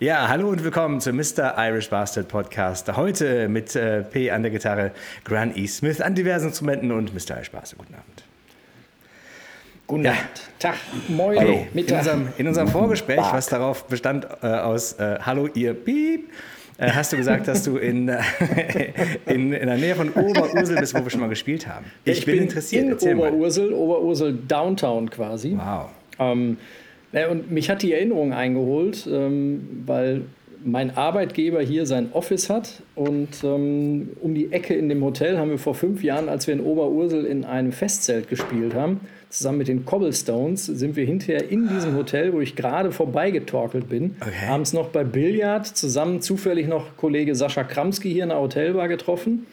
Ja, hallo und willkommen zum Mr. Irish Bastard Podcast. Heute mit äh, P an der Gitarre, Grant E. Smith an diversen Instrumenten und Mr. Irish Bastard. Guten Abend. Guten Ja. Abend. Tag. Moin. Hallo. In Mittag. unserem, in unserem Vorgespräch, was darauf bestand äh, aus äh, Hallo ihr Piep, äh, hast du gesagt, dass du in, in, in der Nähe von Oberursel bist, wo wir schon mal gespielt haben. Ich, bin, interessiert. in Erzähl mal. Oberursel, Oberursel Downtown quasi. Wow. Ähm, na, und mich hat die Erinnerung eingeholt, ähm, weil mein Arbeitgeber hier sein Office hat und ähm, um die Ecke in dem Hotel haben wir vor fünf Jahren, als wir in Oberursel in einem Festzelt gespielt haben, zusammen mit den Cobblestones, sind wir hinterher in diesem Hotel, wo ich gerade vorbeigetorkelt bin, Okay. abends noch bei Billard zusammen zufällig noch Kollege Sascha Kramski hier in der Hotelbar getroffen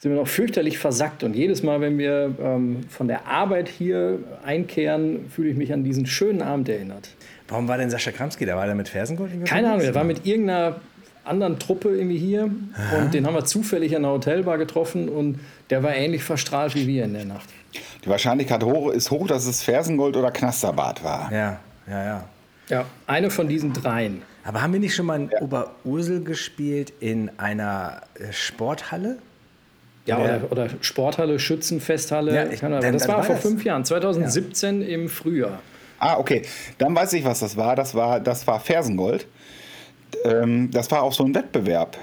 sind wir noch fürchterlich versackt. Und jedes Mal, wenn wir ähm, von der Arbeit hier einkehren, fühle ich mich an diesen schönen Abend erinnert. Warum war denn Sascha Kramski da? War der mit Fersengold? irgendwie Keine Ahnung, er war mit irgendeiner anderen Truppe irgendwie hier und den haben wir zufällig in der Hotelbar getroffen und der war ähnlich verstrahlt wie wir in der Nacht. Die Wahrscheinlichkeit hoch, ist hoch, dass es Fersengold oder Knasterbart war. Ja, ja, ja. Ja, eine von diesen dreien. Aber haben wir nicht schon mal in Oberursel gespielt in einer äh, Sporthalle? Ja, Ja. oder, oder Sporthalle, Schützenfesthalle. Ja, ich- dann- das war war vor das. fünf Jahren, 2017 im Frühjahr. Ah, okay. Dann weiß ich, was das war. Das war, das war Fersengold. Ähm, das war auch so ein Wettbewerb.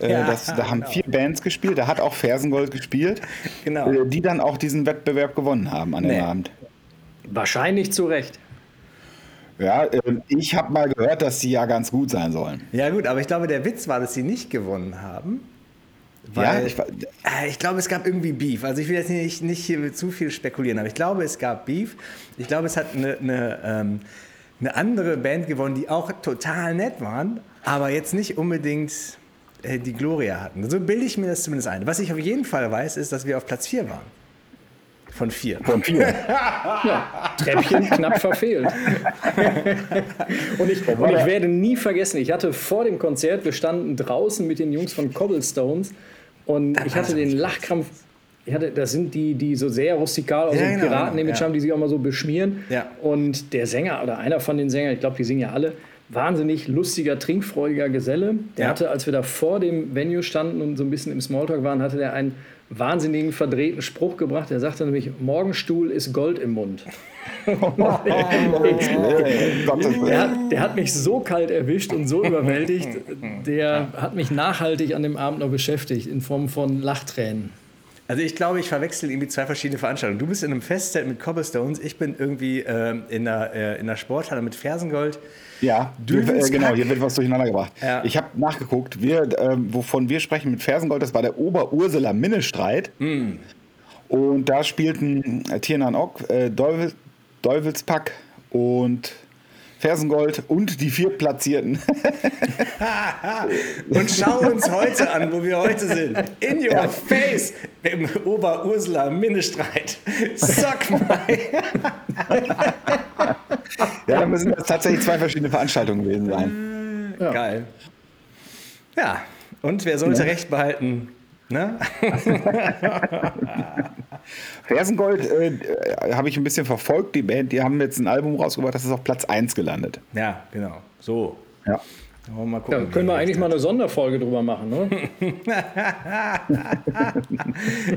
Äh, Ja, das, da haben genau. vier Bands gespielt, da hat auch Fersengold gespielt, Genau. äh, die dann auch diesen Wettbewerb gewonnen haben an dem Nee. Abend. Wahrscheinlich zu Recht. Ja, ähm, ich habe mal gehört, dass die ja ganz gut sein sollen. Ja, gut, aber ich glaube, der Witz war, dass sie nicht gewonnen haben. Ja, Weil, ich, wa- Äh, ich glaube, es gab irgendwie Beef. Also ich will jetzt nicht, nicht hier zu viel spekulieren, aber ich glaube, es gab Beef. Ich glaube, es hat eine, eine, ähm, eine andere Band gewonnen, die auch total nett waren, aber jetzt nicht unbedingt äh, die Gloria hatten. So bilde ich mir das zumindest ein. Was ich auf jeden Fall weiß, ist, dass wir auf Platz 4 waren. Von 4. von vier. Ja, Treppchen knapp verfehlt. und, ich, und ich werde nie vergessen, ich hatte vor dem Konzert, wir standen draußen mit den Jungs von Cobblestones und ich hatte den Lachkrampf. Ich hatte, das sind die, die so sehr rustikal aus Ja, dem genau, Piraten-Image ja. haben, die sich auch mal so beschmieren. Ja. Und der Sänger oder einer von den Sängern, ich glaube, die singen ja alle, wahnsinnig lustiger, trinkfreudiger Geselle. Der Ja. hatte, als wir da vor dem Venue standen und so ein bisschen im Smalltalk waren, hatte der einen wahnsinnigen, verdrehten Spruch gebracht. Er sagte nämlich, Morgenstuhl ist Gold im Mund. Der hat, der hat mich so kalt erwischt und so überwältigt, der hat mich nachhaltig an dem Abend noch beschäftigt in Form von Lachtränen. Also ich glaube, ich verwechsel irgendwie zwei verschiedene Veranstaltungen. Du bist in einem Festzelt mit Cobblestones, ich bin irgendwie ähm, in, einer, äh, in einer Sporthalle mit Fersengold. Ja, äh, genau, hier wird was durcheinander gebracht. Ja. Ich habe nachgeguckt, wir, ähm, wovon wir sprechen mit Fersengold, das war der Oberurseler Minnestreit. Hm. Und da spielten äh, Tiernan Ock, äh, Deuvel, Deuvelspack und Fersengold und die vier Platzierten. Und schau uns heute an, wo wir heute sind. In your face im Oberursuler Minnestreit. Suck my. ja, da müssen das tatsächlich zwei verschiedene Veranstaltungen gewesen sein. Geil. Ja, und wer sollte Recht behalten? Ne? Fersengold äh, äh, habe ich ein bisschen verfolgt, die Band, die haben jetzt ein Album rausgebracht, das ist auf Platz 1 gelandet. Ja, genau. So. Ja. Wollen wir mal Ja, gucken. können wir eigentlich mal eine Sonderfolge drüber machen, ne?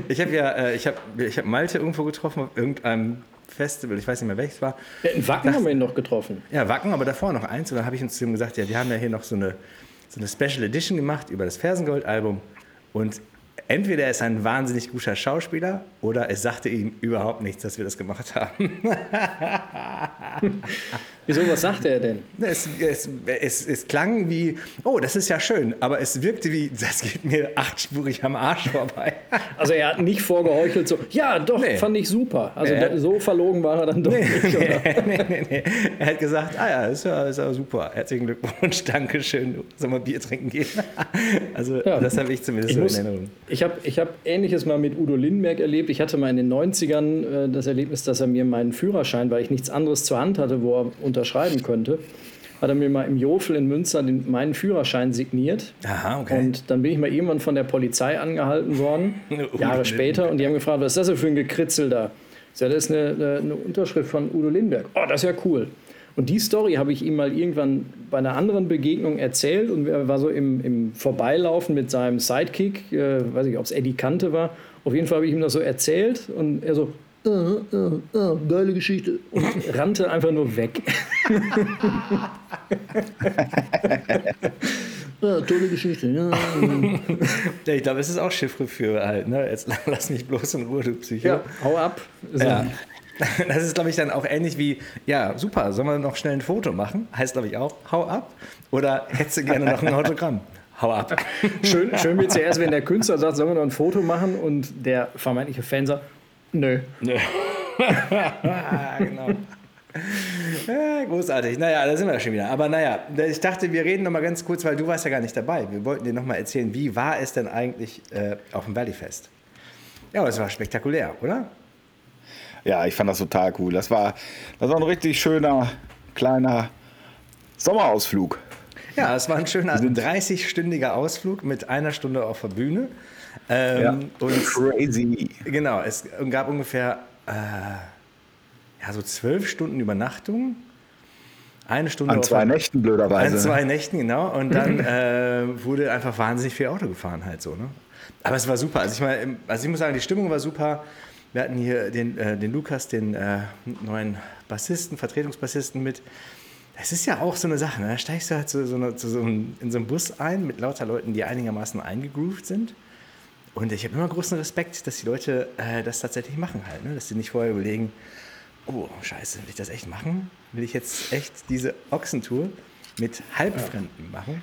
Ich habe ja, äh, ich habe ich hab Malte irgendwo getroffen auf irgendeinem Festival, ich weiß nicht mehr welches war. Ja, in Wacken haben wir ihn noch getroffen. Ja, Wacken, aber davor noch eins. Und dann habe ich uns zu ihm gesagt, ja, wir haben ja hier noch so eine, so eine Special Edition gemacht über das Fersengold-Album. Und entweder er ist ein wahnsinnig guter Schauspieler oder es sagte ihm überhaupt nichts, dass wir das gemacht haben. Wieso, was sagt er denn? Es, es, es, es klang wie, oh, das ist ja schön, aber es wirkte wie, das geht mir achtspurig am Arsch vorbei. Also er hat nicht vorgeheuchelt so, ja doch, Nee. fand ich super. Also Nee. so verlogen war er dann doch nicht. Oder? nee, nee, nee. Er hat gesagt, ah ja, ist ja, ist ja super. Herzlichen Glückwunsch, Dankeschön. Sollen wir Bier trinken gehen? Also Ja. das habe ich zumindest Ich, so muss, in Erinnerung. ich habe ich hab Ähnliches mal mit Udo Lindenberg erlebt. Ich hatte mal in den 90ern äh, das Erlebnis, dass er mir meinen Führerschein, weil ich nichts anderes zur Hand hatte, wo er unterschreiben könnte, hat er mir mal im Jofel in Münster den, meinen Führerschein signiert. Aha, okay. Und dann bin ich mal irgendwann von der Polizei angehalten worden, Jahre später, und die haben gefragt, was ist das denn für ein Gekritzel da? Ich sag, das ist eine, eine, eine Unterschrift von Udo Lindenberg. Oh, das ist ja cool. Und die Story habe ich ihm mal irgendwann bei einer anderen Begegnung erzählt und er war so im, im Vorbeilaufen mit seinem Sidekick, äh, weiß ich, ob es Eddie Kante war. Auf jeden Fall habe ich ihm das so erzählt und er so, äh, äh, äh, geile Geschichte und rannte einfach nur weg. Ja, tolle Geschichte. Ja. ja ich glaube, es ist auch Chiffre halt. Ne? Jetzt lass mich bloß in Ruhe, du Psycho. Ja, hau ab. So. Ja. Das ist, glaube ich, dann auch ähnlich wie, ja, super, sollen wir noch schnell ein Foto machen? Heißt, glaube ich, auch, hau ab. Oder hättest du gerne noch ein Autogramm? Hau ab. Schön, schön wird es ja erst, wenn der Künstler sagt, sollen wir noch ein Foto machen? Und der vermeintliche Fan sagt, nö. Nö. genau. Ja, großartig. Naja, da sind wir schon wieder. Aber naja, ich dachte, wir reden noch mal ganz kurz, weil du warst ja gar nicht dabei. Wir wollten dir noch mal erzählen, wie war es denn eigentlich äh, auf dem Valleyfest? Ja, es war spektakulär, oder? Ja, ich fand das total cool. Das war, das war ein richtig schöner, kleiner Sommerausflug. Ja, es war ein schöner 30-stündiger Ausflug mit einer Stunde auf der Bühne. Ähm, ja, und crazy. Genau, es gab ungefähr äh, ja, so zwölf Stunden Übernachtung. Eine Stunde. An zwei Nächten, blöderweise. An zwei Nächten, genau. Und dann äh, wurde einfach wahnsinnig viel Auto gefahren, halt so. Ne? Aber es war super. Also ich, meine, also ich muss sagen, die Stimmung war super. Wir hatten hier den, äh, den Lukas, den äh, neuen Bassisten, Vertretungsbassisten mit. Das ist ja auch so eine Sache. Ne? Da steigst du halt so, so, eine, so in so einen Bus ein mit lauter Leuten, die einigermaßen eingegroovt sind. Und ich habe immer großen Respekt, dass die Leute äh, das tatsächlich machen halt. Ne? Dass sie nicht vorher überlegen, oh, scheiße, will ich das echt machen? Will ich jetzt echt diese Ochsentour mit Halbfremden machen?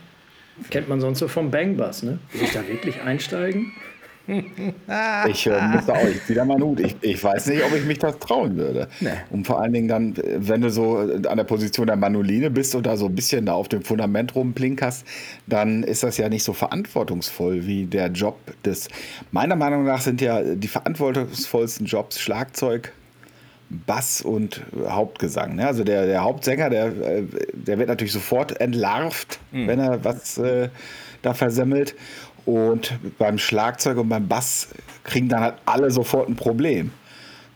Kennt man sonst so vom Bangbus, ne? Will ich da wirklich einsteigen? Ich äh, muss da auch wieder mal Mut. Ich, ich weiß nicht, ob ich mich das trauen würde. Nee. Und vor allen Dingen dann, wenn du so an der Position der Manoline bist und da so ein bisschen da auf dem Fundament rumplinkerst, dann ist das ja nicht so verantwortungsvoll wie der Job des. Meiner Meinung nach sind ja die verantwortungsvollsten Jobs Schlagzeug, Bass und Hauptgesang. Ne? Also der, der Hauptsänger, der, äh, der wird natürlich sofort entlarvt, mhm. wenn er was äh, da versemmelt. Und beim Schlagzeug und beim Bass kriegen dann halt alle sofort ein Problem.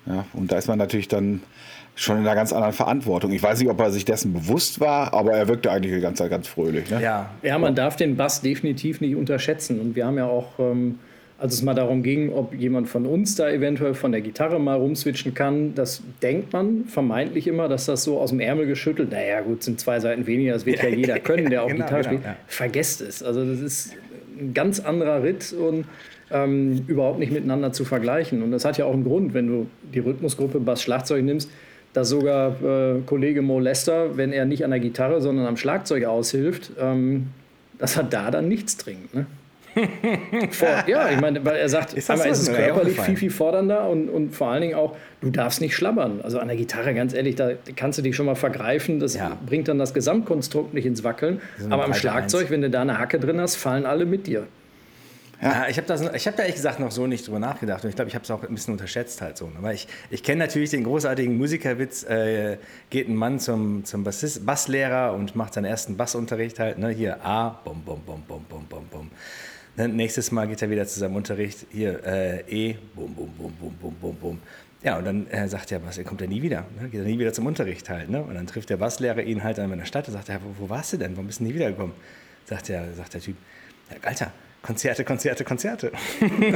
Ja, und da ist man natürlich dann schon in einer ganz anderen Verantwortung. Ich weiß nicht, ob er sich dessen bewusst war, aber er wirkte eigentlich die ganze Zeit ganz fröhlich. Ne? Ja. ja, man darf den Bass definitiv nicht unterschätzen. Und wir haben ja auch ähm, als es mal darum ging, ob jemand von uns da eventuell von der Gitarre mal rumswitchen kann, das denkt man vermeintlich immer, dass das so aus dem Ärmel geschüttelt, naja gut, sind zwei Seiten weniger, das wird ja jeder können, der auch genau, Gitarre genau, spielt. Ja. Vergesst es. Also das ist ein ganz anderer Ritt und ähm, überhaupt nicht miteinander zu vergleichen. Und das hat ja auch einen Grund, wenn du die Rhythmusgruppe Bass-Schlagzeug nimmst, dass sogar äh, Kollege Mo Lester, wenn er nicht an der Gitarre, sondern am Schlagzeug aushilft, ähm, dass er da dann nichts trinkt. Ne? Vor, ja, ich meine, weil er sagt, ist einmal ist es körperlich viel, viel fordernder und, und vor allen Dingen auch, du darfst nicht schlabbern. Also an der Gitarre, ganz ehrlich, da kannst du dich schon mal vergreifen. Das ja. bringt dann das Gesamtkonstrukt nicht ins Wackeln. Aber am Schlagzeug, 1. wenn du da eine Hacke drin hast, fallen alle mit dir. Ja, ich habe hab da ehrlich gesagt noch so nicht drüber nachgedacht und ich glaube, ich habe es auch ein bisschen unterschätzt halt so. Aber ich, ich kenne natürlich den großartigen Musikerwitz, äh, geht ein Mann zum, zum Bassist, Basslehrer und macht seinen ersten Bassunterricht halt, ne, hier A, bum, bum, bum, bum, bum, bum, bum. Dann nächstes Mal geht er wieder zu seinem Unterricht, hier, äh, E, bum, bum, bum, bum, bum, bum, bum. Ja, und dann äh, sagt er, was, er kommt ja nie wieder, ne? geht er nie wieder zum Unterricht halt. Ne? Und dann trifft der Basslehrer ihn halt an der Stadt und sagt, ja, wo, wo warst du denn, warum bist du nie wiedergekommen? Sagt, der, sagt der Typ, ja, Alter, Konzerte, Konzerte, Konzerte. genau,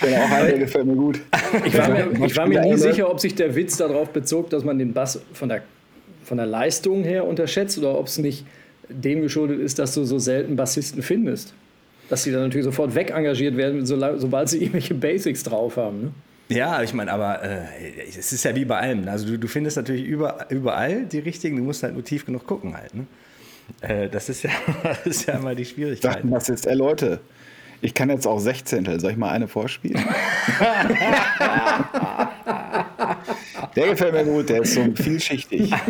der gefällt mir gut. Ich war mir, ich war mir nie sicher, ob sich der Witz darauf bezog, dass man den Bass von der, von der Leistung her unterschätzt oder ob es nicht dem geschuldet ist, dass du so selten Bassisten findest. Dass sie dann natürlich sofort wegengagiert werden, sobald sie irgendwelche Basics drauf haben. Ne? Ja, ich meine, aber äh, es ist ja wie bei allem. Also du, du findest natürlich über, überall die richtigen, du musst halt nur tief genug gucken halt. Ne? Äh, das, ist ja, das ist ja immer die Schwierigkeit. Sagten das jetzt, ey Leute, ich kann jetzt auch Sechzehntel. Soll ich mal eine vorspielen? Der gefällt mir gut, der ist so vielschichtig.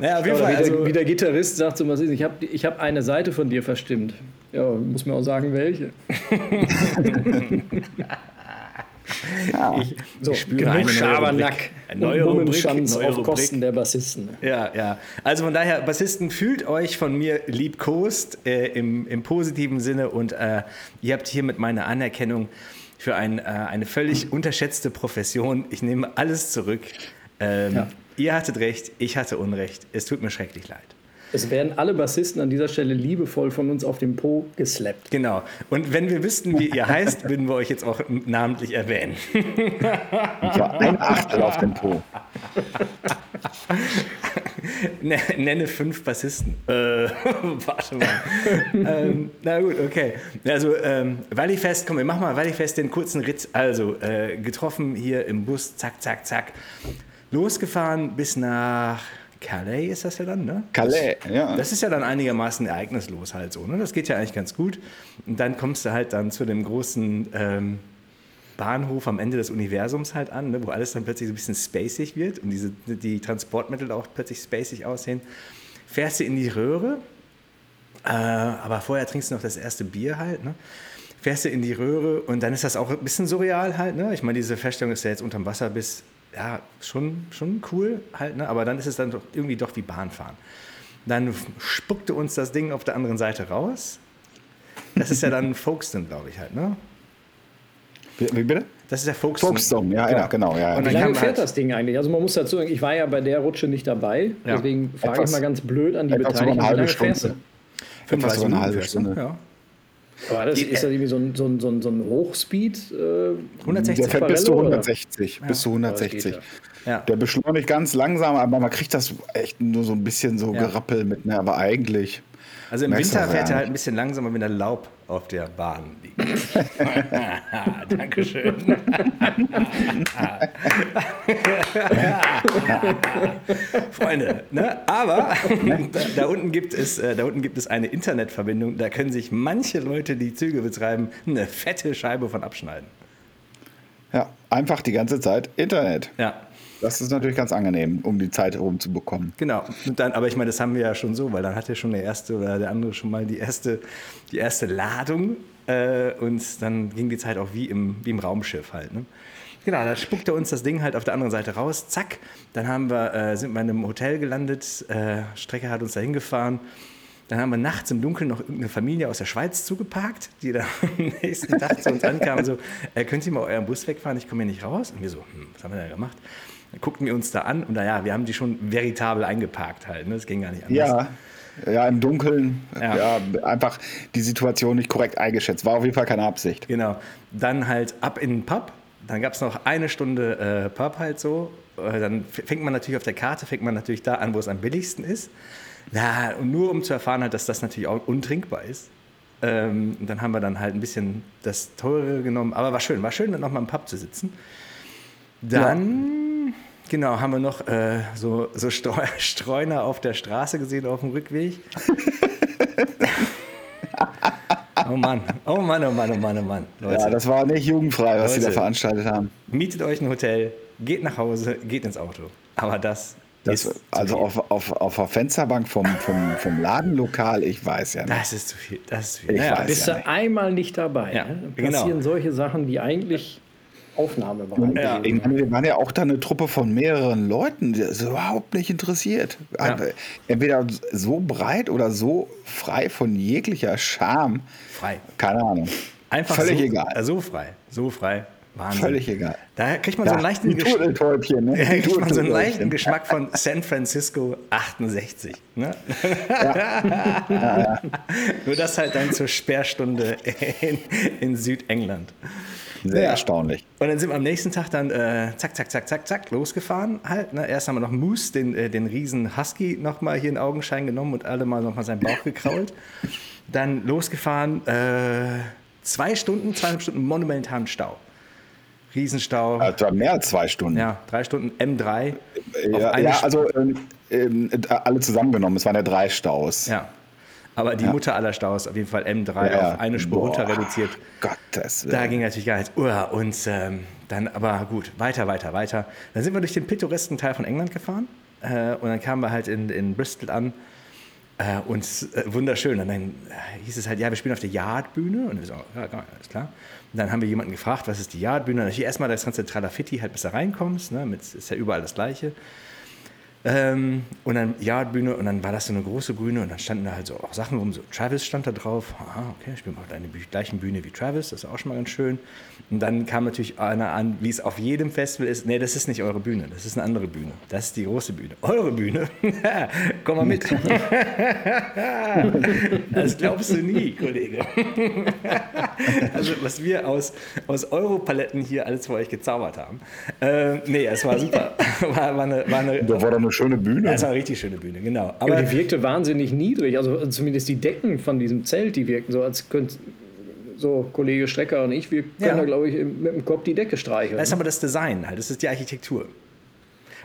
naja, auf jeden Fall. Wie, also, der, wie der Gitarrist sagt so was ist, ich habe ich hab eine Seite von dir verstimmt. Ja, muss mir auch sagen, welche. Ja. Ich, so, ich spüre eine Schabernack. Neue Rubrik, neue auf Rubrik. Kosten der Bassisten. Ja, ja. Also von daher, Bassisten, fühlt euch von mir liebkost äh, im, im positiven Sinne und äh, ihr habt hiermit meine Anerkennung für ein, äh, eine völlig unterschätzte Profession. Ich nehme alles zurück. Ähm, ja. Ihr hattet recht, ich hatte Unrecht. Es tut mir schrecklich leid. Es werden alle Bassisten an dieser Stelle liebevoll von uns auf den Po geslappt. Genau. Und wenn wir wüssten, wie ihr heißt, würden wir euch jetzt auch namentlich erwähnen. Ich war ein Achtel auf dem Po. Nenne fünf Bassisten. Äh, warte mal. ähm, na gut, okay. Also, ähm, Valleyfest, komm, wir machen mal Valleyfest den kurzen Ritt. Also, äh, getroffen hier im Bus, zack, zack, zack. Losgefahren bis nach Calais ist das ja dann, ne? Calais, ja. Das ist ja dann einigermaßen ereignislos halt so, ne? Das geht ja eigentlich ganz gut. Und dann kommst du halt dann zu dem großen ähm, Bahnhof am Ende des Universums halt an, ne? wo alles dann plötzlich so ein bisschen spacig wird und diese, die Transportmittel auch plötzlich spacig aussehen. Fährst du in die Röhre, äh, aber vorher trinkst du noch das erste Bier halt, ne? Fährst du in die Röhre und dann ist das auch ein bisschen surreal halt, ne? Ich meine, diese Feststellung, dass du jetzt unterm Wasser bist, ja, schon, schon cool halt, ne? aber dann ist es dann doch irgendwie doch wie Bahnfahren. Dann spuckte uns das Ding auf der anderen Seite raus. Das ist ja dann Folkestone, glaube ich halt, ne? Wie bitte? Das ist der Folkestone. Folkestone, ja, ja, genau. Ja. Und wie lange fährt halt das Ding eigentlich? Also man muss dazu sagen, ich war ja bei der Rutsche nicht dabei, ja. deswegen frage ich mal ganz blöd an die Beteiligten. Wie lange fährst du? 35 eine halbe Stunde. Ja. Aber das, die, ist das irgendwie so ein, so ein, so ein, so ein Hochspeed? Äh, 160 Der fährt bis zu 160. Ja. Bis zu 160. Ja. Der beschleunigt ganz langsam, aber man kriegt das echt nur so ein bisschen so ja. Gerappel mit, ne? aber eigentlich. Also im Winter fährt er halt ein bisschen langsamer, wenn der Laub auf der Bahn liegt. Dankeschön. Freunde, ne? aber da, da, unten gibt es, äh, da unten gibt es eine Internetverbindung, da können sich manche Leute, die Züge betreiben, eine fette Scheibe von abschneiden. Ja, einfach die ganze Zeit Internet. Ja. Das ist natürlich ganz angenehm, um die Zeit rumzubekommen. Genau. Und dann, aber ich meine, das haben wir ja schon so, weil dann hat ja schon der erste oder der andere schon mal die erste, die erste Ladung äh, und dann ging die Zeit auch wie im, wie im Raumschiff halt. Ne? Genau, da spuckte uns das Ding halt auf der anderen Seite raus. Zack, dann haben wir, äh, sind wir in einem Hotel gelandet. Äh, Strecke hat uns da hingefahren. Dann haben wir nachts im Dunkeln noch irgendeine Familie aus der Schweiz zugeparkt, die dann am nächsten Tag zu uns ankam so, äh, könnt ihr mal euren Bus wegfahren, ich komme hier nicht raus. Und wir so, hm, was haben wir da gemacht? Dann guckten wir uns da an und naja, wir haben die schon veritabel eingeparkt halt. Ne? Das ging gar nicht anders. Ja. Ja, im Dunkeln. Ja. ja. einfach die Situation nicht korrekt eingeschätzt. War auf jeden Fall keine Absicht. Genau. Dann halt ab in den Pub. Dann gab es noch eine Stunde äh, Pub halt so. Äh, dann fängt man natürlich auf der Karte, fängt man natürlich da an, wo es am billigsten ist. Na, und nur um zu erfahren halt, dass das natürlich auch untrinkbar ist. Ähm, und dann haben wir dann halt ein bisschen das Teure genommen. Aber war schön, war schön, dann nochmal im Pub zu sitzen. Dann... Ja Genau, haben wir noch äh, so, so Streuner auf der Straße gesehen auf dem Rückweg. oh Mann, oh Mann, oh Mann, oh Mann, oh Mann. Leute. Ja, das war nicht jugendfrei, was Leute, sie da veranstaltet haben. Mietet euch ein Hotel, geht nach Hause, geht ins Auto. Aber das das, also auf, auf, auf der Fensterbank vom, vom, vom Ladenlokal, ich weiß ja nicht. Das ist zu viel. Das ist zu viel. Ich naja, bist ja du einmal nicht dabei. Ja, ne? Passieren genau. solche Sachen, die eigentlich Aufnahme war. Ja. Wir waren ja auch da eine Truppe von mehreren Leuten, die ist überhaupt nicht interessiert. Ja. Entweder so breit oder so frei von jeglicher Scham. Frei. Keine Ahnung. Einfach Völlig so, egal. So frei. So frei. Wahnsinn. Völlig egal. Da kriegt man ja, so einen leichten, Gesch ne? kriegt man so einen leichten Geschmack von San Francisco 68. Ne? Ja. ja, Nur das halt dann zur Sperrstunde in, in Südengland. Sehr ja. erstaunlich. Und dann sind wir am nächsten Tag dann äh, zack, zack, zack, zack, zack, losgefahren halt. Ne? Erst haben wir noch Moose, den, äh, den riesen Husky, nochmal hier in Augenschein genommen und alle mal nochmal seinen Bauch gekrault. dann losgefahren, äh, zwei Stunden, zweieinhalb Stunden monumentalen Stau. Riesenstau. Also mehr als zwei Stunden. Ja, drei Stunden M3. Ja, ja also ähm, äh, alle zusammengenommen, es waren ja drei Staus. Ja. Aber die ja. Mutter aller Staus, auf jeden Fall M3 ja. auf eine Spur Boah, runter reduziert. Gottes Willen. Da ging natürlich gar nichts. und ähm, dann, aber gut, weiter, weiter, weiter. Dann sind wir durch den pittoresken Teil von England gefahren. Äh, und dann kamen wir halt in, in Bristol an. Äh, und äh, wunderschön. Und dann äh, hieß es halt, ja, wir spielen auf der Yardbühne. Und wir so, ja, alles klar. Und dann haben wir jemanden gefragt, was ist die Yardbühne? Und hier erstmal das ganze Tralafitti, halt bis da reinkommst. Ne, mit, ist ja überall das Gleiche. Ähm, und dann Yardbühne und dann war das so eine große Bühne und dann standen da halt so auch Sachen rum. So Travis stand da drauf. Ah, okay, ich spiele auf der gleichen Bühne wie Travis, das ist auch schon mal ganz schön. Und dann kam natürlich einer an, wie es auf jedem Festival ist. Nee, das ist nicht eure Bühne, das ist eine andere Bühne. Das ist die große Bühne. Eure Bühne? Komm mal mit. das glaubst du nie, Kollege. also, was wir aus, aus Europaletten hier alles für euch gezaubert haben. Äh, nee, es war super. War, war eine, war eine, eine schöne Bühne. Das war eine richtig schöne Bühne, genau. Aber ja, die wirkte wahnsinnig niedrig. Also zumindest die Decken von diesem Zelt, die wirkten so, als könnte so Kollege Strecker und ich, wir können ja. da, glaube ich, mit dem Kopf die Decke streicheln. Das ist aber das Design halt, das ist die Architektur.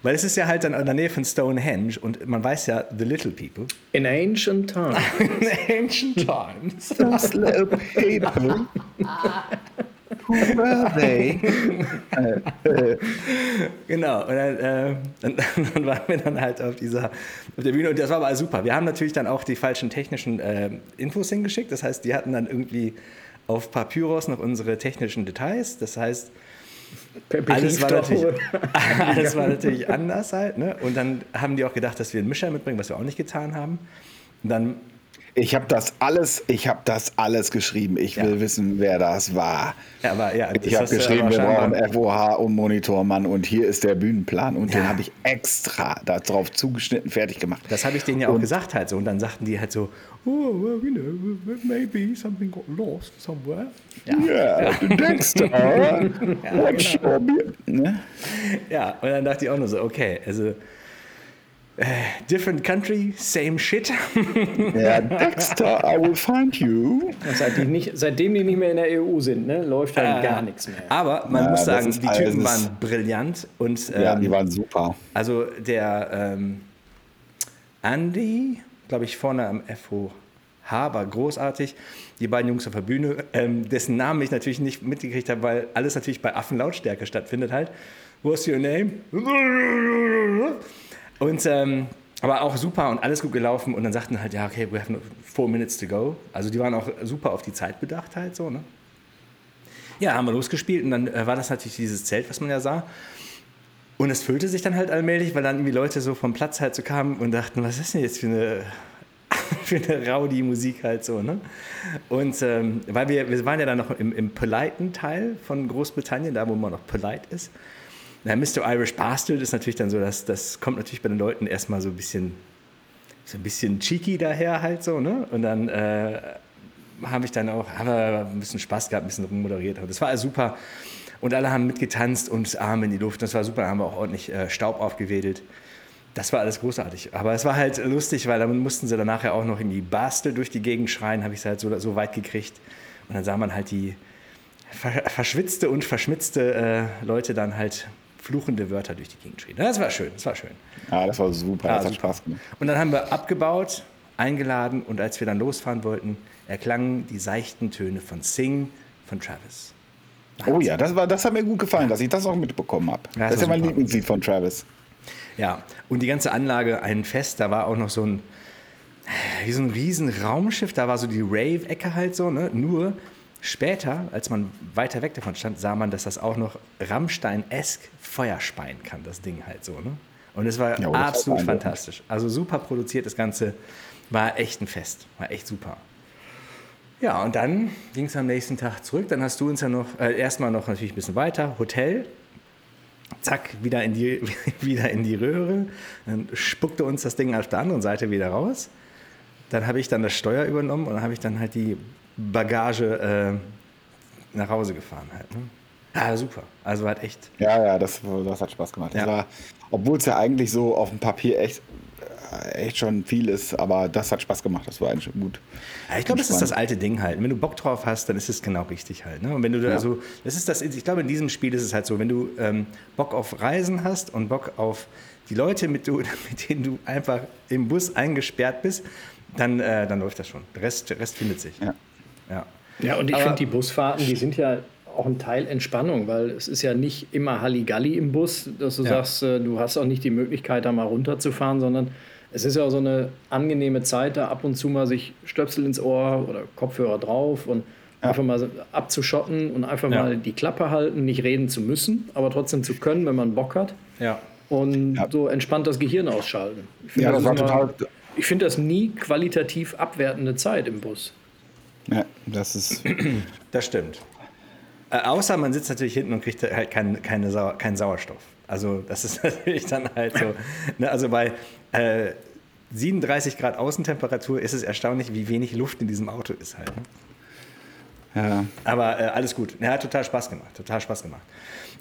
Weil es ist ja halt dann in der Nähe von Stonehenge und man weiß ja, the little people. In ancient times. In ancient times. Those little people. Who were they? genau, und dann, äh, dann, dann, waren wir dann halt auf dieser auf der Bühne und das war aber super. Wir haben natürlich dann auch die falschen technischen äh, Infos hingeschickt. Das heißt, die hatten dann irgendwie auf Papyrus noch unsere technischen Details. Das heißt, alles war, natürlich, alles war natürlich anders halt. Ne? Und dann haben die auch gedacht, dass wir einen Mischer mitbringen, was wir auch nicht getan haben. Und dann ich habe das alles, ich habe das alles geschrieben. Ich ja. will wissen, wer das war. Ja, aber, ja, ich habe geschrieben, wir brauchen FOH und Monitormann und hier ist der Bühnenplan und den habe ich extra darauf zugeschnitten, fertig gemacht. Das habe ich denen ja auch und gesagt halt so und dann sagten die halt so, oh, well, you know, maybe something got lost somewhere. Ja, yeah, ja. Dexter. ja, genau. ja, und dann dachte ich auch nur so, okay, also Uh, different country, same shit. ja, Dexter, I will find you. Seit die nicht, seitdem die nicht mehr in der EU sind, ne, läuft halt äh, gar nichts mehr. Aber man ja, muss sagen, die Typen waren brillant. Und, ähm, ja, die waren super. Also der ähm, Andy, glaube ich, vorne am FOH war großartig. Die beiden Jungs auf der Bühne, ähm, dessen Namen ich natürlich nicht mitgekriegt habe, weil alles natürlich bei Affenlautstärke stattfindet halt. What's your name? Und ähm, aber auch super und alles gut gelaufen. Und dann sagten halt, ja, okay, we have four minutes to go. Also die waren auch super auf die Zeit bedacht halt so, ne? Ja, haben wir losgespielt und dann äh, war das natürlich dieses Zelt, was man ja sah. Und es füllte sich dann halt allmählich, weil dann irgendwie Leute so vom Platz halt so kamen und dachten, was ist denn jetzt für eine, für eine Rowdy-Musik halt so, ne? Und ähm, weil wir, wir waren ja dann noch im, im politen Teil von Großbritannien, da wo man noch polite ist. Na, Mr. Irish Bastard ist natürlich dann so, dass das kommt natürlich bei den Leuten erstmal so ein bisschen, so ein bisschen cheeky daher halt so, ne? Und dann äh, habe ich dann auch, haben ein bisschen Spaß gehabt, ein bisschen rummoderiert. Das war super. Und alle haben mitgetanzt und Arme in die Luft. Das war super. Da haben wir auch ordentlich äh, Staub aufgewedelt. Das war alles großartig. Aber es war halt lustig, weil dann mussten sie dann nachher auch noch in die Bastel durch die Gegend schreien, habe ich es halt so, so weit gekriegt. Und dann sah man halt die verschwitzte und verschmitzte äh, Leute dann halt fluchende Wörter durch die Gegend schrieben. Das war schön, das war schön. Ja, das war super, das ja, hat super. Spaß gemacht. Und dann haben wir abgebaut, eingeladen und als wir dann losfahren wollten, erklangen die seichten Töne von Sing von Travis. Oh ja, das, war, das hat mir gut gefallen, dass ich das auch mitbekommen habe. Ja, das, das ist ja mein Lieblingslied von Travis. Ja, und die ganze Anlage, ein Fest, da war auch noch so ein, wie so ein riesen Raumschiff, da war so die Rave-Ecke halt so, ne? nur Später, als man weiter weg davon stand, sah man, dass das auch noch Rammstein-esk Feuer speien kann, das Ding halt so. Ne? Und es war ja, absolut fantastisch. Also super produziert, das Ganze war echt ein Fest, war echt super. Ja, und dann ging es am nächsten Tag zurück. Dann hast du uns ja noch, äh, erstmal noch natürlich ein bisschen weiter, Hotel. Zack, wieder in, die, wieder in die Röhre. Dann spuckte uns das Ding auf der anderen Seite wieder raus. Dann habe ich dann das Steuer übernommen und dann habe ich dann halt die Bagage äh, nach Hause gefahren halt. Ne? Ja, super. Also hat echt. Ja, ja, das, das hat Spaß gemacht. Ja. obwohl es ja eigentlich so auf dem Papier echt, äh, echt schon viel ist, aber das hat Spaß gemacht. Das war eigentlich gut. Ja, ich glaube, das ist das alte Ding halt. Wenn du Bock drauf hast, dann ist es genau richtig halt. Ne? Und wenn du ja. also, das ist das, ich glaube, in diesem Spiel ist es halt so, wenn du ähm, Bock auf Reisen hast und Bock auf die Leute, mit, du, mit denen du einfach im Bus eingesperrt bist, dann, äh, dann läuft das schon. Der Rest, der Rest findet sich. Ja. Ja, ja und ich finde, die Busfahrten, die sind ja auch ein Teil Entspannung, weil es ist ja nicht immer Halligalli im Bus, dass du ja. sagst, äh, du hast auch nicht die Möglichkeit, da mal runterzufahren, sondern es ist ja auch so eine angenehme Zeit, da ab und zu mal sich Stöpsel ins Ohr oder Kopfhörer drauf und ja. einfach mal abzuschotten und einfach ja. mal die Klappe halten, nicht reden zu müssen, aber trotzdem zu können, wenn man Bock hat. Ja. und ja. so entspannt das Gehirn ausschalten. ja, das, das war total. Ich finde das nie qualitativ abwertende Zeit im Bus. Ja, das ist. Das stimmt. Äh, außer man sitzt natürlich hinten und kriegt halt keinen keine Sau kein Sauerstoff. Also das ist natürlich dann halt so. Ne, also bei äh, 37 Grad Außentemperatur ist es erstaunlich, wie wenig Luft in diesem Auto ist halt. Ne? Ja. Aber äh, alles gut. Ja, hat total Spaß gemacht. Total Spaß gemacht.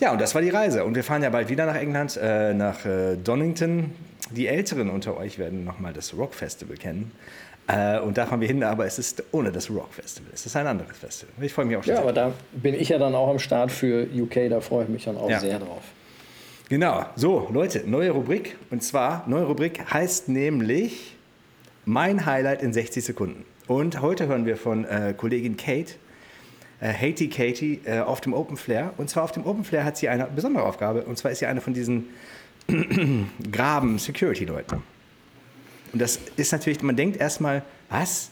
Ja, und das war die Reise. Und wir fahren ja bald wieder nach England, äh, nach äh, Donington. Die Älteren unter euch werden nochmal das Rock Festival kennen. Äh, und da fahren wir hin, aber es ist ohne das Rock Festival. Es ist ein anderes Festival. Ich freue mich auch schon. Ja, aber da bin ich ja dann auch am Start für UK. Da freue ich mich dann auch ja. sehr drauf. Genau. So, Leute, neue Rubrik. Und zwar, neue Rubrik heißt nämlich Mein Highlight in 60 Sekunden. Und heute hören wir von äh, Kollegin Kate, äh, Haiti Katie äh, auf dem Open Flair. Und zwar auf dem Open Flair hat sie eine besondere Aufgabe. Und zwar ist sie eine von diesen Graben-Security-Leuten. Und das ist natürlich, man denkt erstmal, was?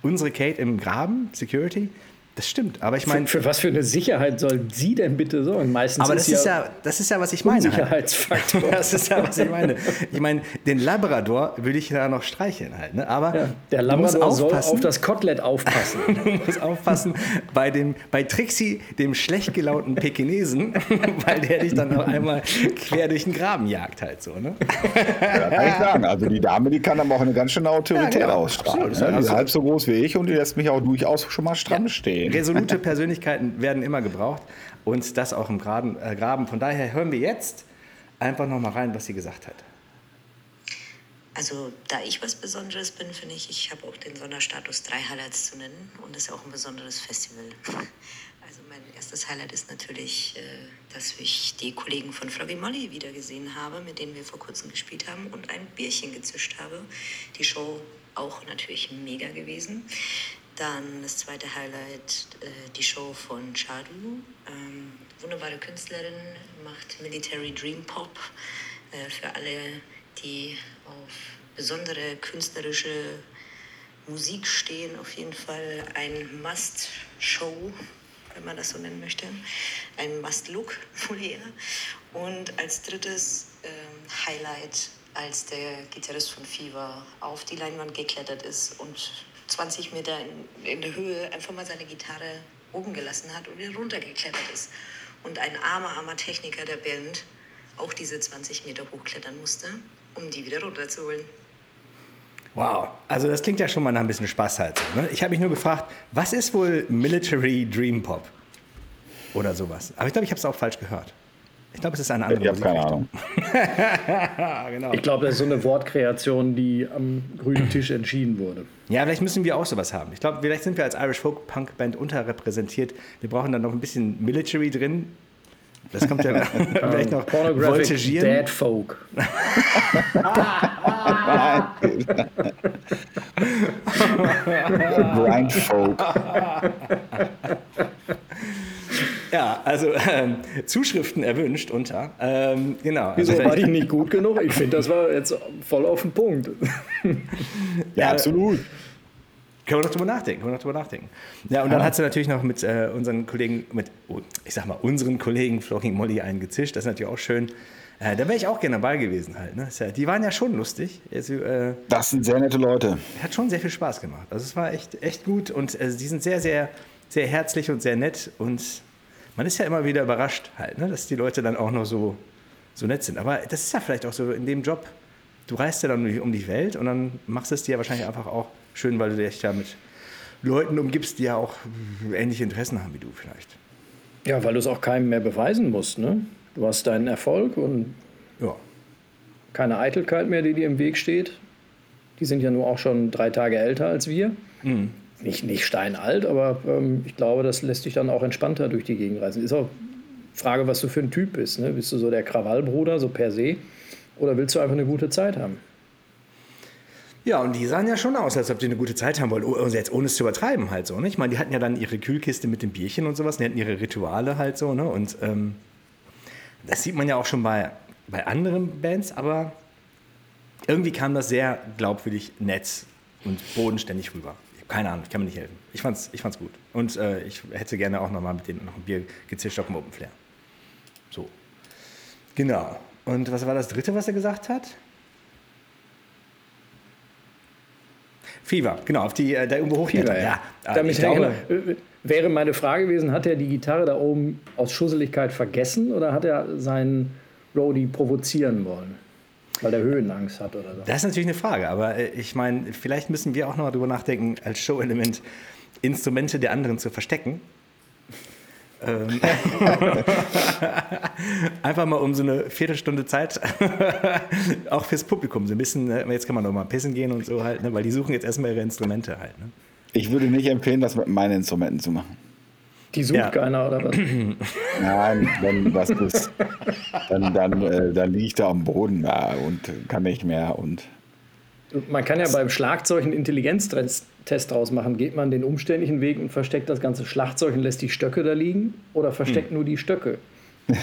Unsere Kate im Graben? Security? Das stimmt, aber ich meine. Für, für, was für eine Sicherheit soll sie denn bitte sorgen? Meistens aber das ist, ja, ja, das ist ja, was ich meine. Sicherheitsfaktor. Halt. das ist ja, was ich meine. Ich meine, den Labrador würde ich da noch streicheln halt. Ne? Aber ja, der Labrador soll auf das Kotelett aufpassen. du musst aufpassen bei, dem, bei Trixie, dem schlecht gelaunten Pekinesen, weil der dich dann noch einmal quer durch den Graben jagt halt so. Ne? Ja, kann ich sagen. Also die Dame, die kann aber auch eine ganz schöne Autorität ja, genau. ausstrahlen. Ne? Die ist also halb so groß wie ich und die lässt mich auch durchaus schon mal stramm stehen resolute Persönlichkeiten werden immer gebraucht und das auch im Graben. Äh, Graben. Von daher hören wir jetzt einfach noch mal rein, was sie gesagt hat. Also da ich was Besonderes bin, finde ich, ich habe auch den Sonderstatus, drei Highlights zu nennen und das ist ja auch ein besonderes Festival. Also mein erstes Highlight ist natürlich, äh, dass ich die Kollegen von Froggy Molly wieder gesehen habe, mit denen wir vor kurzem gespielt haben und ein Bierchen gezischt habe. Die Show auch natürlich mega gewesen. Dann das zweite Highlight, äh, die Show von Chadu. Ähm, wunderbare Künstlerin, macht Military Dream Pop. Äh, für alle, die auf besondere künstlerische Musik stehen, auf jeden Fall ein Must-Show, wenn man das so nennen möchte. Ein Must-Look wohl eher. Und als drittes ähm, Highlight, als der Gitarrist von Fever auf die Leinwand geklettert ist und 20 Meter in, in der Höhe einfach mal seine Gitarre oben gelassen hat und wieder runtergeklettert ist. Und ein armer, armer Techniker der Band auch diese 20 Meter hochklettern musste, um die wieder runterzuholen. Wow, also das klingt ja schon mal nach ein bisschen Spaß halt. Ne? Ich habe mich nur gefragt, was ist wohl Military Dream Pop? Oder sowas. Aber ich glaube, ich habe es auch falsch gehört. Ich glaube, es ist eine andere Ich habe keine Ahnung. genau. Ich glaube, das ist so eine Wortkreation, die am grünen Tisch entschieden wurde. Ja, vielleicht müssen wir auch sowas haben. Ich glaube, vielleicht sind wir als Irish Folk Punk Band unterrepräsentiert. Wir brauchen dann noch ein bisschen Military drin. Das kommt ja vielleicht noch voltigieren. Dead Folk. Grind Folk. Ja, also ähm, Zuschriften erwünscht unter. Ähm, genau. Wieso also, war die nicht gut genug? Ich finde, das war jetzt voll auf den Punkt. ja, ja, absolut. Können wir noch drüber nachdenken, können wir noch drüber nachdenken. Ja, und dann hat sie natürlich noch mit äh, unseren Kollegen, mit, oh, ich sag mal, unseren Kollegen Flogging Molly eingezischt. Das ist natürlich auch schön. Äh, da wäre ich auch gerne dabei gewesen halt. Ne? Ja, die waren ja schon lustig. Also, äh, das sind sehr nette Leute. Hat schon sehr viel Spaß gemacht. Also es war echt, echt gut und äh, die sind sehr, sehr, sehr herzlich und sehr nett und man ist ja immer wieder überrascht halt, ne, dass die Leute dann auch noch so, so nett sind. Aber das ist ja vielleicht auch so in dem Job. Du reist ja dann um die Welt und dann machst du es dir wahrscheinlich einfach auch schön, weil du dich ja mit Leuten umgibst, die ja auch ähnliche Interessen haben wie du vielleicht. Ja, weil du es auch keinem mehr beweisen musst. Ne? Du hast deinen Erfolg und ja. keine Eitelkeit mehr, die dir im Weg steht. Die sind ja nur auch schon drei Tage älter als wir. Mhm nicht, nicht steinalt, aber ähm, ich glaube, das lässt dich dann auch entspannter durch die Gegend reisen. Ist auch Frage, was du für ein Typ bist. Ne? Bist du so der Krawallbruder, so per se? Oder willst du einfach eine gute Zeit haben? Ja, und die sahen ja schon aus, als ob die eine gute Zeit haben wollen. Also jetzt ohne es zu übertreiben halt so. Ne? Ich meine, die hatten ja dann ihre Kühlkiste mit dem Bierchen und sowas. Die hatten ihre Rituale halt so. Ne? Und ähm, das sieht man ja auch schon bei, bei anderen Bands. Aber irgendwie kam das sehr glaubwürdig nett und bodenständig rüber keine Ahnung, ich kann mir nicht helfen. Ich fand's, ich fand's gut. Und äh, ich hätte gerne auch noch mal mit denen noch ein Bier gezischt auf dem Open Flair. So. Genau. Und was war das dritte, was er gesagt hat? Fever, genau, auf die, äh, der irgendwo hochklettert. Fever, ja. ja. Damit ich glaube, genau. wäre meine Frage gewesen, hat er die Gitarre da oben aus Schusseligkeit vergessen oder hat er seinen Roadie provozieren wollen? Weil er Höhenangst hat oder so. Das ist natürlich eine Frage, aber äh, ich meine, vielleicht müssen wir auch noch mal drüber nachdenken, als Show-Element Instrumente der anderen zu verstecken. Ähm, Einfach mal um so eine Viertelstunde Zeit, auch fürs Publikum, so ein bisschen, ne, jetzt kann man noch mal pissen gehen und so halt, ne, weil die suchen jetzt erstmal ihre Instrumente halt. Ne? Ich würde nicht empfehlen, das mit meinen Instrumenten zu machen. Die sucht ja. keiner, oder was? Nein, wenn was ist, dann, dann, äh, dann liege ich da am Boden da und kann nicht mehr. Und man kann ja beim Schlagzeug einen Intelligenztest draus machen. Geht man den umständlichen Weg und versteckt das ganze Schlagzeug und lässt die Stöcke da liegen? Oder versteckt hm. nur die Stöcke?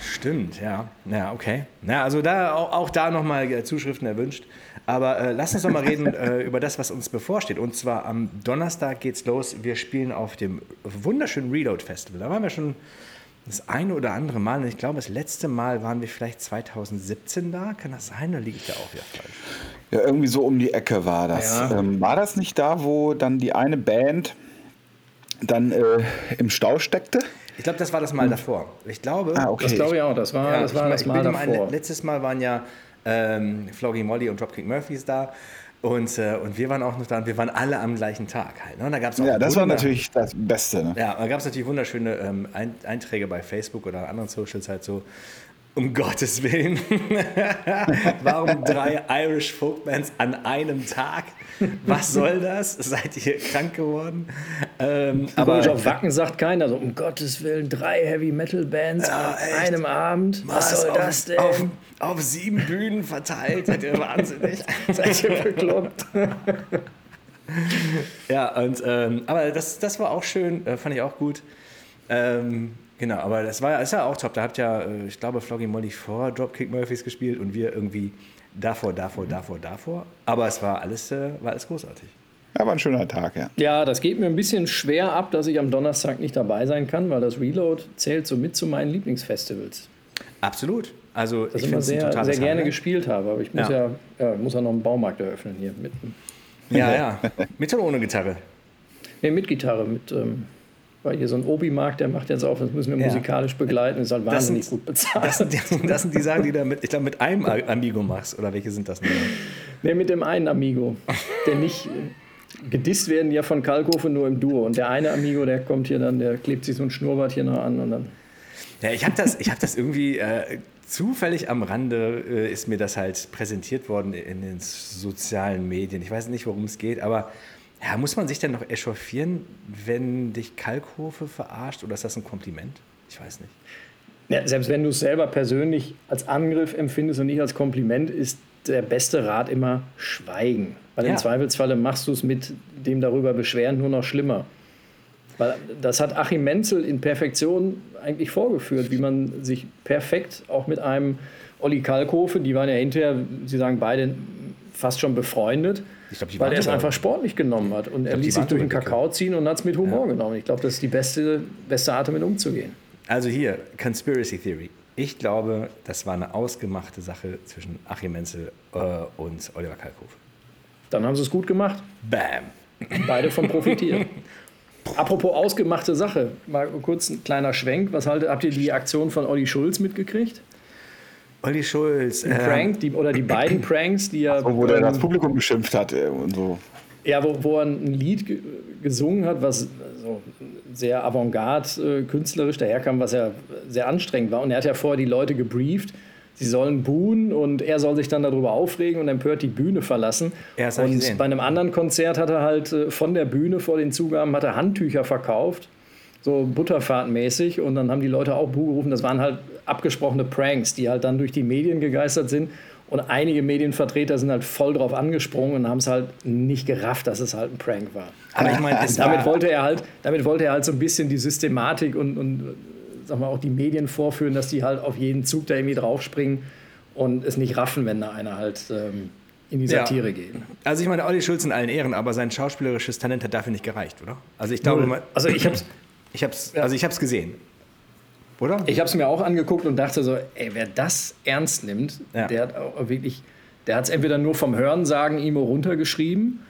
Stimmt, ja. Ja, okay. Ja, also da, auch, auch da nochmal äh, Zuschriften erwünscht. Aber äh, lass uns doch mal reden äh, über das, was uns bevorsteht. Und zwar am Donnerstag geht's los. Wir spielen auf dem wunderschönen Reload Festival. Da waren wir schon das eine oder andere Mal. Und ich glaube, das letzte Mal waren wir vielleicht 2017 da. Kann das sein? Oder liege ich da auch wieder falsch? Ja, irgendwie so um die Ecke war das. Ja. Ähm, war das nicht da, wo dann die eine Band dann äh, im Stau steckte? Ich glaube, das war das Mal hm. davor. Ich glaube, ah, okay. das glaube ich auch. Das war, ja, das, war das Mal davor. Ein, letztes Mal waren ja ähm, Floggy Molly und Dropkick Murphys da. Und, äh, und wir waren auch noch da und wir waren alle am gleichen Tag halt. Ne? Und da gab's auch ja, das war natürlich das Beste. Ne? Ja, da gab es natürlich wunderschöne ähm, Einträge bei Facebook oder anderen Socials halt so. Um Gottes Willen. Warum drei Irish Folkbands an einem Tag? Was soll das? Seid ihr krank geworden? Ähm, aber auf Wacken sagt keiner so, um Gottes Willen, drei Heavy Metal Bands ja, an echt? einem Abend. Was, Was soll auf, das denn? Auf, auf, sieben Bühnen verteilt. Seid ihr wahnsinnig? Seid ihr bekloppt? ja, und, ähm, aber das, das war auch schön, äh, fand ich auch gut. Ähm, Genau, aber das war ist ja auch top. Da habt ja, äh, ich glaube, Floggy Molly vor Dropkick Murphys gespielt und wir irgendwie davor, davor, davor, davor. Aber es war alles, äh, war alles großartig. Ja, war ein schöner Tag, ja. Ja, das geht mir ein bisschen schwer ab, dass ich am Donnerstag nicht dabei sein kann, weil das Reload zählt so mit zu meinen Lieblingsfestivals. Absolut. Also das ich immer sehr, sehr gerne Highlight. gespielt habe, aber ich muss ja, ja, ja muss ja noch einen Baumarkt eröffnen hier mitten. Ja, ja. mit oder ohne Gitarre? Nee, mit Gitarre, mit ähm, weil hier so ein Obi-Markt, der macht jetzt auf, das müssen wir ja. musikalisch begleiten, ist halt wahnsinnig sind, gut bezahlt. Das sind, das sind, die Sachen, die du mit, ich glaube, mit einem Amigo machst, oder welche sind das denn? Nee, mit dem einen Amigo, der nicht, gedisst werden ja von Kalkofe nur im Duo und der eine Amigo, der kommt hier dann, der klebt sich so ein Schnurrbart hier noch an und dann... Ja, ich habe das, hab das irgendwie... Äh, zufällig am Rande äh, ist mir das halt präsentiert worden in den sozialen Medien. Ich weiß nicht, worum es geht, aber ja, muss man sich denn noch echauffieren, wenn dich Kalkhofe verarscht oder ist das ein Kompliment? Ich weiß nicht. Ja, selbst wenn du es selber persönlich als Angriff empfindest und nicht als Kompliment, ist der beste Rat immer Schweigen. Weil ja. im Zweifelsfalle machst du es mit dem darüber beschweren nur noch schlimmer. Weil das hat Achim Menzel in Perfektion eigentlich vorgeführt, wie man sich perfekt auch mit einem Olli Kalkofe, die waren ja hinterher, Sie sagen beide fast schon befreundet, glaub, weil er es einfach sportlich genommen hat. Und er ließ sich durch den Kakao ziehen und hat es mit Humor ja. genommen. Ich glaube, das ist die beste, beste Art, damit umzugehen. Also hier, Conspiracy Theory. Ich glaube, das war eine ausgemachte Sache zwischen Achim Menzel äh, und Oliver Kalkofe. Dann haben sie es gut gemacht. Bam. Beide von profitieren. Apropos ausgemachte Sache, mal kurz ein kleiner Schwenk. Was haltet, habt ihr die Aktion von Olli Schulz mitgekriegt? Olli Schulz. Ein Prank, die, oder die beiden Pranks, die er. So, wo er das Publikum beschimpft hat äh, und so. Ja, wo, wo er ein Lied gesungen hat, was so sehr avantgarde äh, künstlerisch daherkam, was ja sehr anstrengend war. Und er hat ja vorher die Leute gebrieft, sie sollen buhen und er soll sich dann darüber aufregen und empört die Bühne verlassen. Ja, und bei einem anderen Konzert hat er halt äh, von der Bühne vor den Zugaben hat er Handtücher verkauft so Butterfahrtmäßig und dann haben die Leute auch Buh gerufen. Das waren halt abgesprochene Pranks, die halt dann durch die Medien gegeistert sind. Und einige Medienvertreter sind halt voll drauf angesprungen und haben es halt nicht gerafft, dass es halt ein Prank war. Aber ich meine, damit wollte er halt, damit wollte er halt so ein bisschen die Systematik und, und sag mal, auch die Medien vorführen, dass die halt auf jeden Zug da irgendwie draufspringen und es nicht raffen, wenn da einer halt ähm, in die Satire ja. geht. Also ich meine, Olli Schulz in allen Ehren, aber sein schauspielerisches Talent hat dafür nicht gereicht, oder? Also ich glaube, also ich habe ich es, also ich habe es gesehen. Oder? Ich habe es mir auch angeguckt und dachte so, ey, wer das ernst nimmt, ja. der hat auch wirklich, der hat es entweder nur vom Hörensagen ihm runtergeschrieben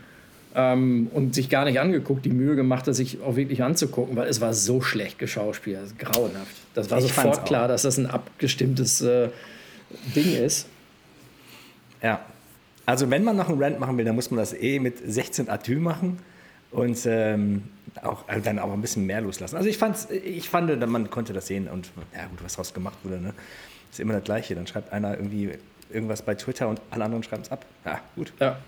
ähm, und sich gar nicht angeguckt, die Mühe gemacht, das sich auch wirklich anzugucken, weil es war so schlecht geschauspielt, grauenhaft. Das war ich sofort klar, dass das ein abgestimmtes äh, Ding ist. Ja. Also wenn man noch einen Rant machen will, dann muss man das eh mit 16 Atü machen und ähm, auch also dann auch ein bisschen mehr loslassen. Also ich fand's, ich fand, man konnte das sehen und ja gut, was daraus gemacht wurde, ne? Ist immer das Gleiche. Dann schreibt einer irgendwie irgendwas bei Twitter und alle anderen schreiben es ab. Ja, gut. Ja.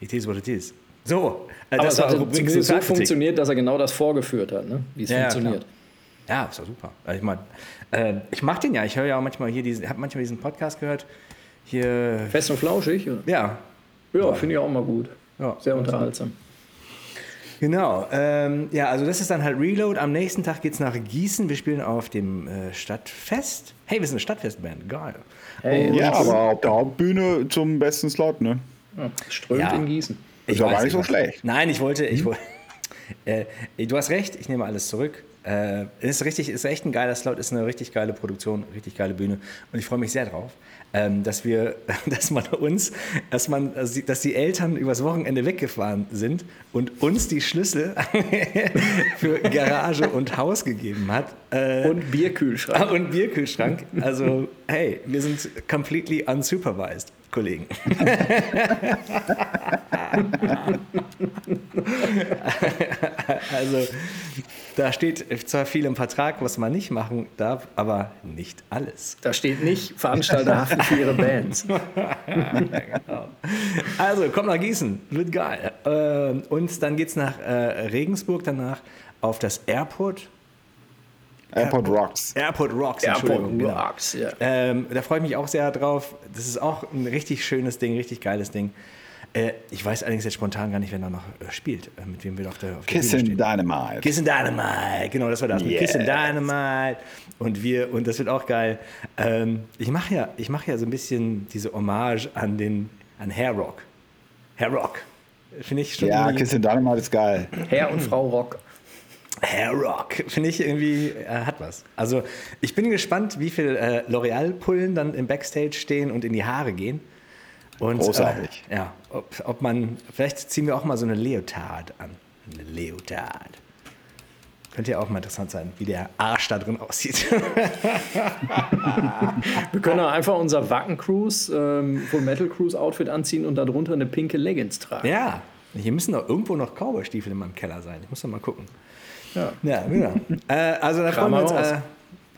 It is what it is. So, äh, Aber das hat so, so funktioniert, dass er genau das vorgeführt hat, ne? wie es ja, funktioniert. Ja, ist doch super. Also ich meine, äh, ich mag den ja. Ich höre ja auch manchmal hier diesen, habe manchmal diesen Podcast gehört. Hier. Fest und flauschig? Oder? Ja. Ja, finde ich auch mal gut. Ja, Sehr unterhaltsam. Genau. Ähm, ja, also das ist dann halt Reload. Am nächsten Tag geht es nach Gießen. Wir spielen auf dem äh, Stadtfest. Hey, wir sind eine Stadtfestband. Geil. Hey, ja, aber auf der Hauptbühne zum besten Slot, ne? Ja, strömt ja. in Gießen. Ist aber nicht so schlecht. Nein, ich wollte, ich hm? wollte. Äh, du hast recht, ich nehme alles zurück. Äh, ist richtig, ist echt ein geiler Slot, ist eine richtig geile Produktion, richtig geile Bühne und ich freue mich sehr drauf, ähm, dass wir, dass man uns, dass man, dass die Eltern übers Wochenende weggefahren sind und uns die Schlüssel für Garage und Haus gegeben hat äh, und Bierkühlschrank und Bierkühlschrank. Also hey, wir sind completely unsupervised. Kollegen. also da steht zwar viel im Vertrag, was man nicht machen darf, aber nicht alles. Da steht nicht, Veranstalter haften für ihre Bands. genau. Also, kommt nach Gießen, wird geil. Ähm, und dann geht es nach äh, Regensburg danach auf das Airport. Airport Rocks. Airport Rocks, Airport genau. Rocks, ja. Ähm, da freue ich mich auch sehr drauf. Das ist auch ein richtig schönes Ding, richtig geiles Ding. Äh, ich weiß allerdings jetzt spontan gar nicht, wer da noch äh, spielt, äh, mit wem wir auf der, auf der Kiss and Dynamite. Kiss and Dynamite, genau, das war das. Yes. Kiss and Dynamite und wir, und das wird auch geil. Ähm, ich mache ja, mach ja so ein bisschen diese Hommage an den, an Hair Rock. Hair Rock. Finde ich schon. Ja, Kiss and Dynamite ist geil. Herr und Frau Rock. Hair Rock, finde ich irgendwie, äh, hat was. Also ich bin gespannt, wie viel äh, L'Oreal-Pullen dann im Backstage stehen und in die Haare gehen. Und, Großartig. Äh, ja, ob, ob man, vielleicht ziehen wir auch mal so eine Leotard an. Eine Leotard. Könnte ja auch mal interessant sein, wie der Arsch da drin aussieht. wir können auch einfach unser Wacken Cruise, ähm, Full Metal Cruise Outfit anziehen und darunter eine pinke Leggings tragen. Ja, hier müssen doch irgendwo noch Cowboy-Stiefel in meinem Keller sein. Ich muss doch mal gucken. Ja, ja genau. äh, also da freuen wir uns äh,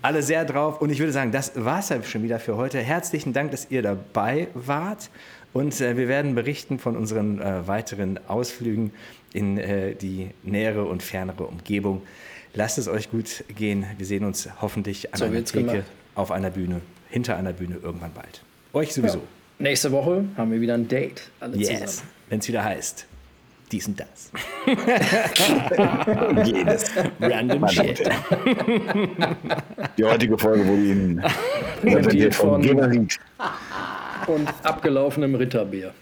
alle sehr drauf. Und ich würde sagen, das war es ja schon wieder für heute. Herzlichen Dank, dass ihr dabei wart. Und äh, wir werden berichten von unseren äh, weiteren Ausflügen in äh, die nähere und fernere Umgebung. Lasst es euch gut gehen. Wir sehen uns hoffentlich an so einer Theke, gemacht. auf einer Bühne, hinter einer Bühne irgendwann bald. Euch sowieso. Ja. Nächste Woche haben wir wieder ein Date. Alle yes, wenn es wieder heißt dies und das. Jedes. Random Shit. Die heutige Folge wurde Ihnen präsentiert von Generit. Und abgelaufenem Ritterbier.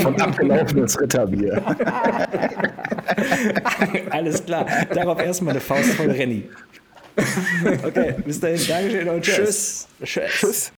Von abgelaufenes Ritterbier. Alles klar. Darauf erstmal eine Faust von Renny. Okay, bis dahin. Dankeschön und tschüss. Tschüss. tschüss.